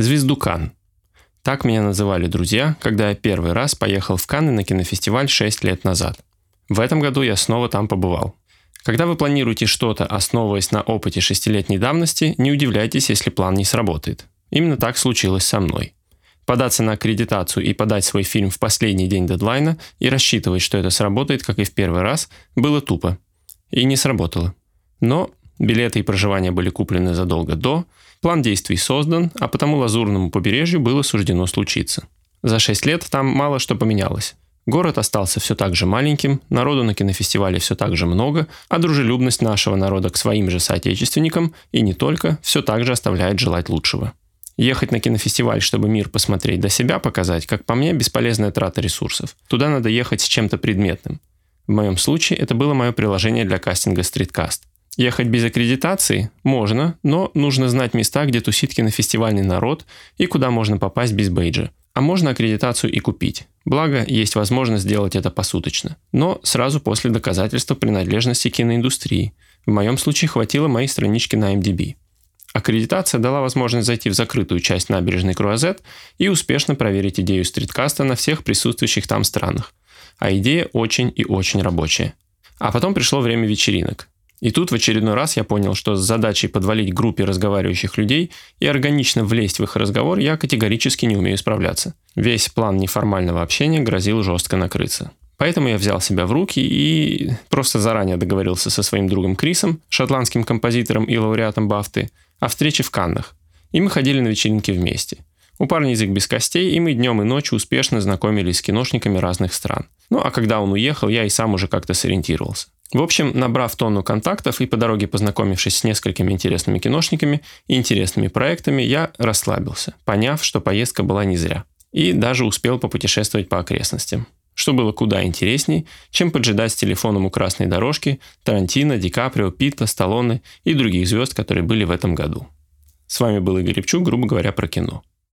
Звезду Кан. Так меня называли друзья, когда я первый раз поехал в Канны на кинофестиваль 6 лет назад. В этом году я снова там побывал. Когда вы планируете что-то, основываясь на опыте шестилетней давности, не удивляйтесь, если план не сработает. Именно так случилось со мной. Податься на аккредитацию и подать свой фильм в последний день дедлайна и рассчитывать, что это сработает, как и в первый раз, было тупо. И не сработало. Но билеты и проживание были куплены задолго до, план действий создан, а потому Лазурному побережью было суждено случиться. За 6 лет там мало что поменялось. Город остался все так же маленьким, народу на кинофестивале все так же много, а дружелюбность нашего народа к своим же соотечественникам, и не только, все так же оставляет желать лучшего. Ехать на кинофестиваль, чтобы мир посмотреть, до себя показать, как по мне, бесполезная трата ресурсов. Туда надо ехать с чем-то предметным. В моем случае это было мое приложение для кастинга StreetCast. Ехать без аккредитации можно, но нужно знать места, где тусит кинофестивальный народ и куда можно попасть без бейджа. А можно аккредитацию и купить. Благо, есть возможность сделать это посуточно. Но сразу после доказательства принадлежности киноиндустрии. В моем случае хватило моей странички на MDB. Аккредитация дала возможность зайти в закрытую часть набережной Круазет и успешно проверить идею стриткаста на всех присутствующих там странах. А идея очень и очень рабочая. А потом пришло время вечеринок. И тут в очередной раз я понял, что с задачей подвалить группе разговаривающих людей и органично влезть в их разговор я категорически не умею справляться. Весь план неформального общения грозил жестко накрыться. Поэтому я взял себя в руки и просто заранее договорился со своим другом Крисом, шотландским композитором и лауреатом Бафты, о встрече в Каннах. И мы ходили на вечеринки вместе. У парня язык без костей, и мы днем и ночью успешно знакомились с киношниками разных стран. Ну а когда он уехал, я и сам уже как-то сориентировался. В общем, набрав тонну контактов и по дороге познакомившись с несколькими интересными киношниками и интересными проектами, я расслабился, поняв, что поездка была не зря. И даже успел попутешествовать по окрестностям. Что было куда интересней, чем поджидать с телефоном у красной дорожки Тарантино, Ди Каприо, Питта, Сталлоне и других звезд, которые были в этом году. С вами был Игорь Репчук, грубо говоря, про кино.